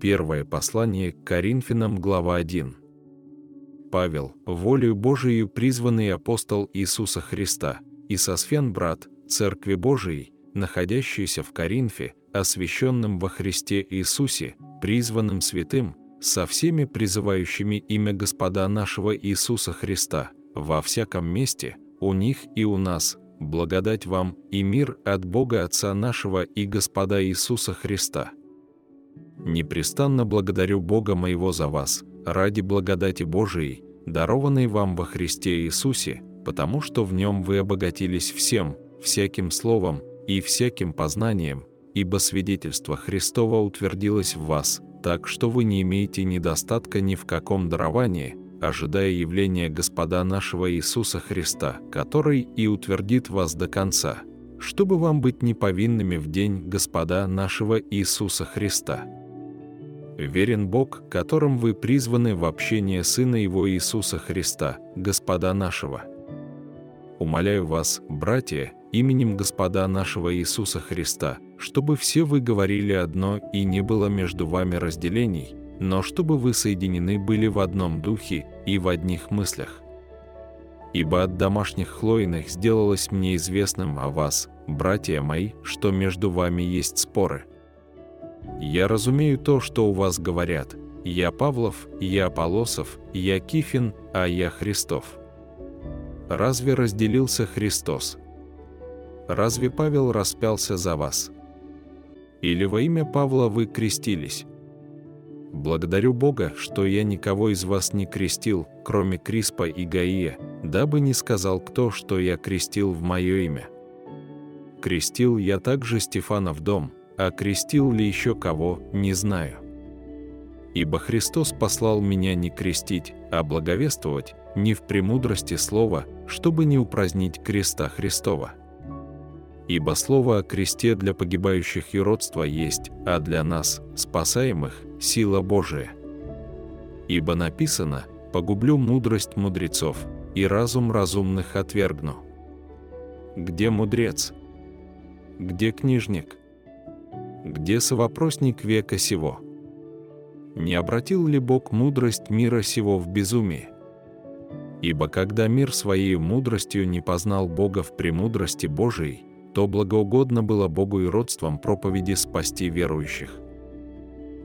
Первое послание к Коринфянам, глава 1. Павел, волею Божией призванный апостол Иисуса Христа, и Сосфен брат, Церкви Божией, находящийся в Коринфе, освященным во Христе Иисусе, призванным святым, со всеми призывающими имя Господа нашего Иисуса Христа, во всяком месте, у них и у нас, благодать вам и мир от Бога Отца нашего и Господа Иисуса Христа. Непрестанно благодарю Бога моего за вас, ради благодати Божией, дарованной вам во Христе Иисусе, потому что в нем вы обогатились всем, всяким словом и всяким познанием, ибо свидетельство Христова утвердилось в вас, так что вы не имеете недостатка ни в каком даровании, ожидая явления Господа нашего Иисуса Христа, который и утвердит вас до конца, чтобы вам быть неповинными в день Господа нашего Иисуса Христа верен Бог, которым вы призваны в общение Сына Его Иисуса Христа, Господа нашего. Умоляю вас, братья, именем Господа нашего Иисуса Христа, чтобы все вы говорили одно и не было между вами разделений, но чтобы вы соединены были в одном духе и в одних мыслях. Ибо от домашних хлоиных сделалось мне известным о вас, братья мои, что между вами есть споры – я разумею то, что у вас говорят. Я Павлов, я Аполосов, я Кифин, а я Христов. Разве разделился Христос? Разве Павел распялся за вас? Или во имя Павла вы крестились? Благодарю Бога, что я никого из вас не крестил, кроме Криспа и Гаия, дабы не сказал кто, что я крестил в мое имя. Крестил я также Стефана в дом, а крестил ли еще кого, не знаю. Ибо Христос послал меня не крестить, а благовествовать, не в премудрости слова, чтобы не упразднить креста Христова. Ибо слово о кресте для погибающих юродства есть, а для нас, спасаемых, сила Божия. Ибо написано «Погублю мудрость мудрецов, и разум разумных отвергну». Где мудрец? Где книжник? Где совопросник века сего? Не обратил ли Бог мудрость мира сего в безумие? Ибо когда мир своей мудростью не познал Бога в премудрости Божией, то благоугодно было Богу и родством проповеди спасти верующих.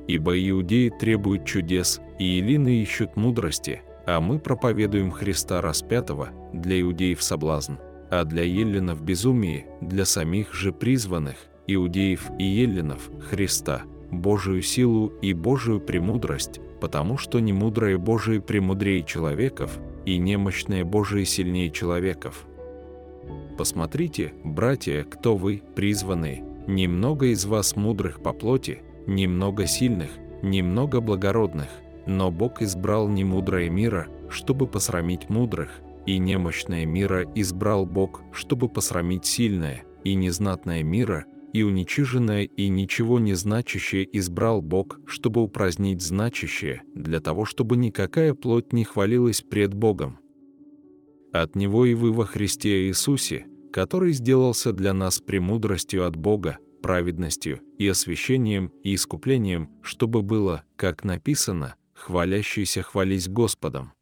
Ибо иудеи требуют чудес, и илины ищут мудрости, а мы проповедуем Христа распятого для иудеев соблазн, а для еллинов безумие, для самих же призванных – иудеев и еллинов, Христа, Божию силу и Божию премудрость, потому что немудрое Божие премудрее человеков, и немощное Божие сильнее человеков. Посмотрите, братья, кто вы, призванные, немного из вас мудрых по плоти, немного сильных, немного благородных, но Бог избрал немудрое мира, чтобы посрамить мудрых, и немощное мира избрал Бог, чтобы посрамить сильное, и незнатное мира, и уничиженное и ничего не значащее избрал Бог, чтобы упразднить значащее, для того, чтобы никакая плоть не хвалилась пред Богом. От Него и вы во Христе Иисусе, который сделался для нас премудростью от Бога, праведностью и освящением и искуплением, чтобы было, как написано, хвалящийся хвались Господом.